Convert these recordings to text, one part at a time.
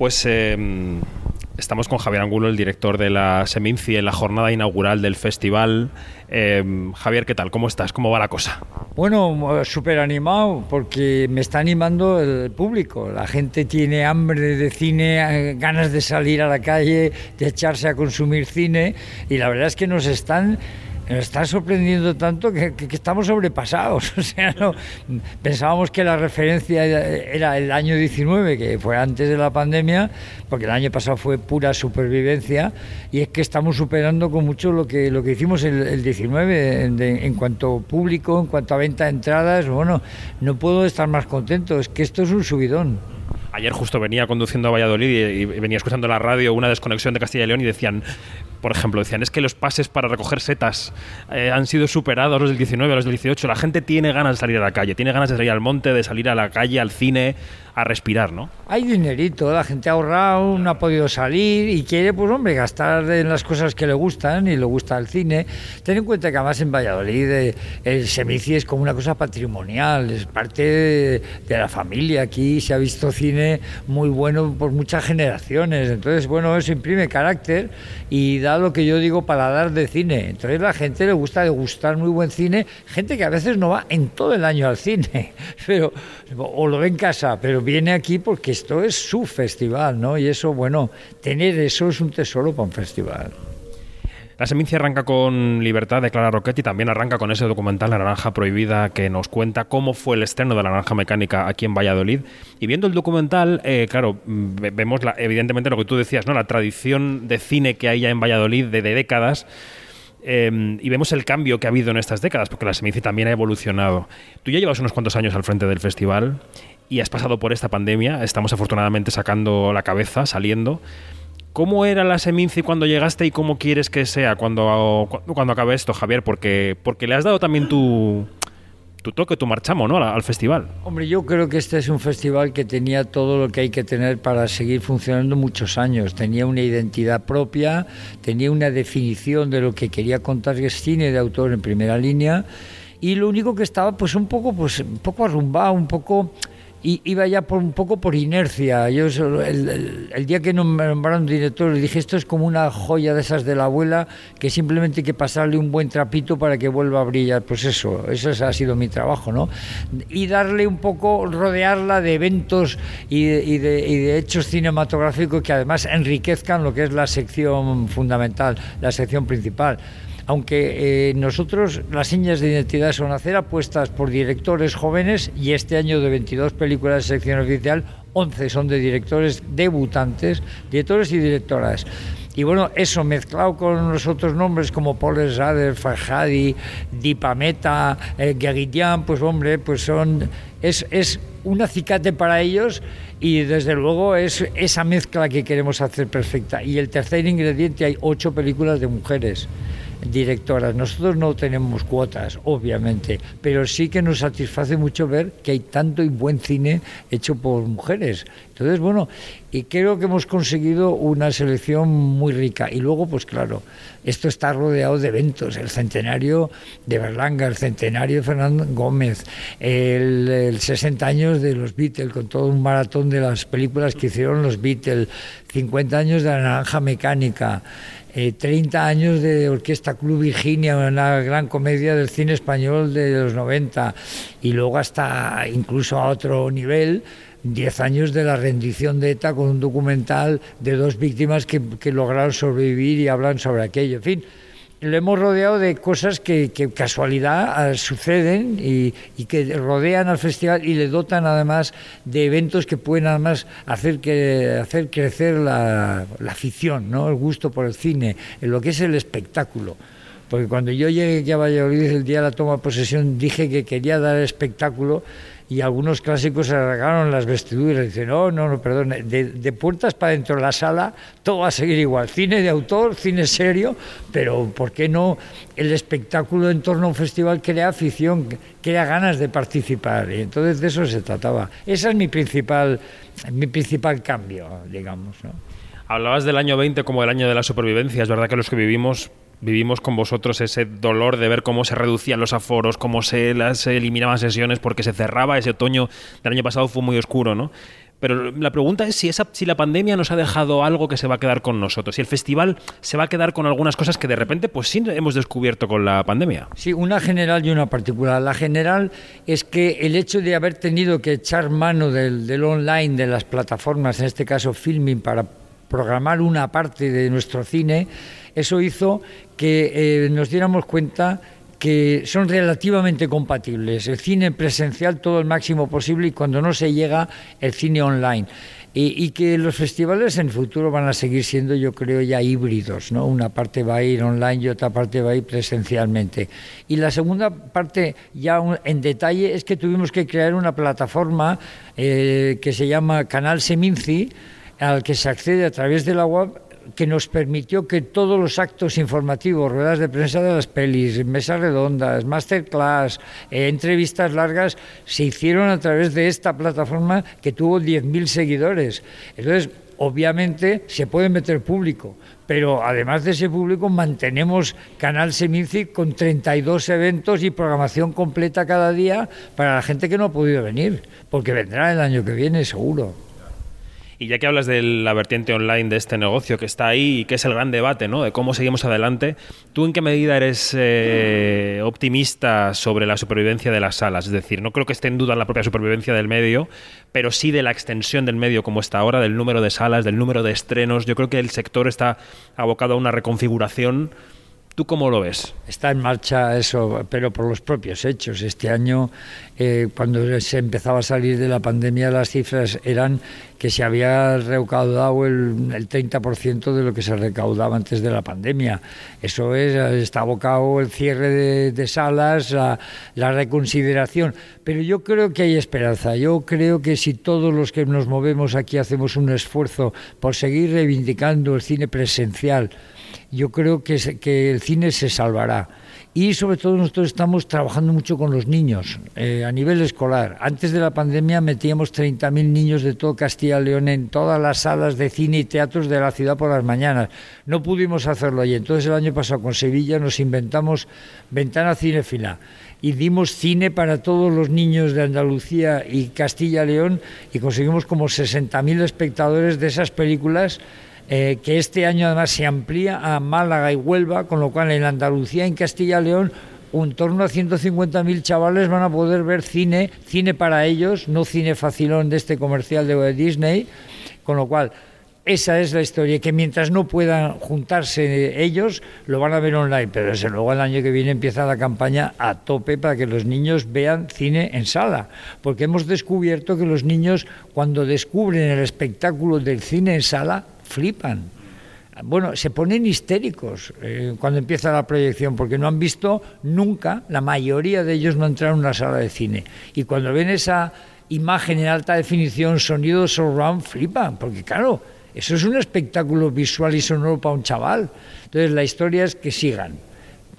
Pues em, estamos con Javier Angulo, el director de la Seminci, en la jornada inaugural del festival. Em, Javier, ¿qué tal? ¿Cómo estás? ¿Cómo va la cosa? Bueno, súper animado porque me está animando el público. La gente tiene hambre de cine, eh, ganas de salir a la calle, de echarse a consumir cine y la verdad es que nos están nos está sorprendiendo tanto que, estamos sobrepasados. O sea, pensábamos que la referencia era el año 19, que fue antes de la pandemia, porque el año pasado fue pura supervivencia, y es que estamos superando con mucho lo que, lo que hicimos el, el 19 en, en cuanto público, en cuanto a venta de entradas. Bueno, no puedo estar más contento, es que esto es un subidón. Ayer justo venía conduciendo a Valladolid y, venía escuchando la radio una desconexión de Castilla y León y decían, por ejemplo, decían, es que los pases para recoger setas eh, han sido superados los del 19, a los del 18. La gente tiene ganas de salir a la calle, tiene ganas de salir al monte, de salir a la calle, al cine, a respirar, ¿no? Hay dinerito, la gente ha ahorrado, no ha podido salir y quiere, pues hombre, gastar en las cosas que le gustan y le gusta el cine. Ten en cuenta que además en Valladolid eh, el Semici es como una cosa patrimonial, es parte de, de la familia. Aquí se ha visto cine muy bueno por muchas generaciones, entonces, bueno, eso imprime carácter y da lo que yo digo para dar de cine. Entonces la gente le gusta degustar muy buen cine, gente que a veces no va en todo el año al cine, pero o lo ve en casa, pero viene aquí porque esto es su festival, ¿no? Y eso, bueno, tener eso es un tesoro para un festival. La Semincia arranca con Libertad de Clara también arranca con ese documental La Naranja Prohibida que nos cuenta cómo fue el estreno de La Naranja Mecánica aquí en Valladolid. Y viendo el documental, eh, claro, vemos evidentemente lo que tú decías, ¿no? La tradición de cine que hay ya en Valladolid de, décadas. Em, y vemos el cambio que ha habido en estas décadas, porque la Semincia también ha evolucionado. Tú ya llevas unos cuantos años al frente del festival y has pasado por esta pandemia, estamos afortunadamente sacando la cabeza, saliendo. ¿Cómo era la Seminci cuando llegaste y cómo quieres que sea cuando, cuando acabe esto, Javier? Porque, porque le has dado también tu, tu toque, tu marchamo ¿no? al, festival. Hombre, yo creo que este es un festival que tenía todo lo que hay que tener para seguir funcionando muchos años. Tenía una identidad propia, tenía una definición de lo que quería contar, que es cine de autor en primera línea, y lo único que estaba pues un poco, pues, un poco arrumbado, un poco y iba ya por un poco por inercia. Yo el, día que nombraron director dije esto es como una joya de esas de la abuela que simplemente hay que pasarle un buen trapito para que vuelva a brillar. Pues eso, eso ha sido mi trabajo, ¿no? Y darle un poco, rodearla de eventos y de hechos cinematográficos que además enriquezcan lo que es la sección fundamental, la sección principal aunque eh, nosotros las señas de identidad son hacer apuestas por directores jóvenes y este año de 22 películas de sección oficial, 11 son de directores debutantes, directores y directoras. Y bueno, eso mezclado con los otros nombres como Paul Rader, Farhadi, Dipameta, eh, pues hombre, pues son es, es un acicate para ellos y desde luego es esa mezcla que queremos hacer perfecta. Y el tercer ingrediente, hay ocho películas de mujeres directoras. Nosotros no tenemos cuotas, obviamente, pero sí que nos satisface mucho ver que hay tanto y buen cine hecho por mujeres. Entonces, bueno, y creo que hemos conseguido una selección muy rica. Y luego, pues claro, esto está rodeado de eventos. El centenario de Berlanga, el centenario de Fernando Gómez, el, el 60 años de los Beatles, con todo un maratón de las películas que hicieron los Beatles, 50 años de la Naranja Mecánica. 30 eh, años de Orquesta Club Virginia, una gran comedia del cine español de los 90, y luego hasta incluso a otro nivel, 10 años de la rendición de ETA con un documental de dos víctimas que, lograron sobrevivir y hablan sobre aquello. En fin, lo hemos rodeado de cosas que, casualidad ah, suceden y, que rodean al festival y le dotan además de eventos que pueden además hacer, que, hacer crecer la, la afición, ¿no? el gusto por el cine, en lo que es el espectáculo. Porque cuando yo llegué a Valladolid el día de la toma de posesión dije que quería dar espectáculo y algunos clásicos se arreglaron las vestiduras dicen, no, no, no, perdón, de, puertas para dentro de la sala todo va a seguir igual, cine de autor, cine serio, pero ¿por qué no el espectáculo en torno a un festival crea afición, crea ganas de participar? Y entonces de eso se trataba. Ese es mi principal, mi principal cambio, digamos. ¿no? Hablabas del año 20 como el año de la supervivencia, es verdad que los que vivimos vivimos con vosotros ese dolor de ver cómo se reducían los aforos, cómo se, las eliminaban sesiones porque se cerraba ese otoño del año pasado fue muy oscuro, ¿no? Pero la pregunta es si, esa, si la pandemia nos ha dejado algo que se va a quedar con nosotros, si el festival se va a quedar con algunas cosas que de repente pues sí hemos descubierto con la pandemia. Sí, una general y una particular. La general es que el hecho de haber tenido que echar mano del, del online, de las plataformas, en este caso Filming, para programar una parte de nuestro cine, eso hizo que eh, nos diéramos cuenta que son relativamente compatibles. El cine presencial todo el máximo posible y cuando no se llega, el cine online. Y, que los festivales en futuro van a seguir siendo, yo creo, ya híbridos, ¿no? Una parte va a ir online y otra parte va a ir presencialmente. Y la segunda parte, ya en detalle, es que tuvimos que crear una plataforma eh, que se llama Canal Seminci, al que se accede a través de la web que nos permitió que todos los actos informativos, ruedas de prensa de las pelis, mesas redondas, masterclass, eh, entrevistas largas, se hicieron a través de esta plataforma que tuvo 10.000 seguidores. Entonces, obviamente se puede meter público, pero además de ese público mantenemos Canal Seminci con 32 eventos y programación completa cada día para la gente que no ha podido venir, porque vendrá el año que viene seguro. Y ya que hablas de la vertiente online de este negocio que está ahí y que es el gran debate, ¿no? De cómo seguimos adelante, ¿tú en qué medida eres eh, optimista sobre la supervivencia de las salas? Es decir, no creo que esté en duda la propia supervivencia del medio, pero sí de la extensión del medio como está ahora, del número de salas, del número de estrenos. Yo creo que el sector está abocado a una reconfiguración ¿Tú cómo lo ves? Está en marcha eso, pero por los propios hechos. Este año, eh, cuando se empezaba a salir de la pandemia, las cifras eran que se había recaudado el, el 30% de lo que se recaudaba antes de la pandemia. Eso es, está abocado el cierre de, salas, la, la reconsideración. Pero yo creo que hay esperanza. Yo creo que si todos los que nos movemos aquí hacemos un esfuerzo por seguir reivindicando el cine presencial, yo creo que, que el cine se salvará. Y sobre todo nosotros estamos trabajando mucho con los niños eh, a nivel escolar. Antes de la pandemia metíamos 30.000 niños de todo Castilla y León en todas las salas de cine y teatros de la ciudad por las mañanas. No pudimos hacerlo y entonces el año pasado con Sevilla nos inventamos Ventana Cinefila y dimos cine para todos los niños de Andalucía y Castilla y León y conseguimos como 60.000 espectadores de esas películas eh, que este año además se amplía a Málaga y Huelva, con lo cual en Andalucía, en Castilla y León, un torno a 150.000 chavales van a poder ver cine, cine para ellos, no cine facilón de este comercial de Disney, con lo cual esa es la historia, que mientras no puedan juntarse ellos, lo van a ver online, pero desde luego el año que viene empieza la campaña a tope para que los niños vean cine en sala, porque hemos descubierto que los niños cuando descubren el espectáculo del cine en sala, flipan. Bueno, se ponen histéricos eh, cuando empieza la proyección porque no han visto nunca, la mayoría de ellos no entraron en una sala de cine. Y cuando ven esa imagen en alta definición, sonido surround, flipan, porque claro, eso es un espectáculo visual y sonoro para un chaval. Entonces la historia es que sigan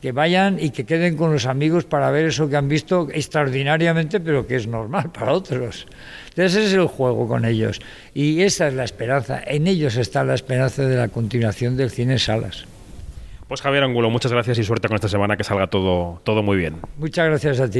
que vayan y que queden con los amigos para ver eso que han visto extraordinariamente, pero que es normal para otros. Entonces ese es el juego con ellos. Y esa es la esperanza. En ellos está la esperanza de la continuación del cine salas. Pues Javier Angulo, muchas gracias y suerte con esta semana, que salga todo, todo muy bien. Muchas gracias a ti.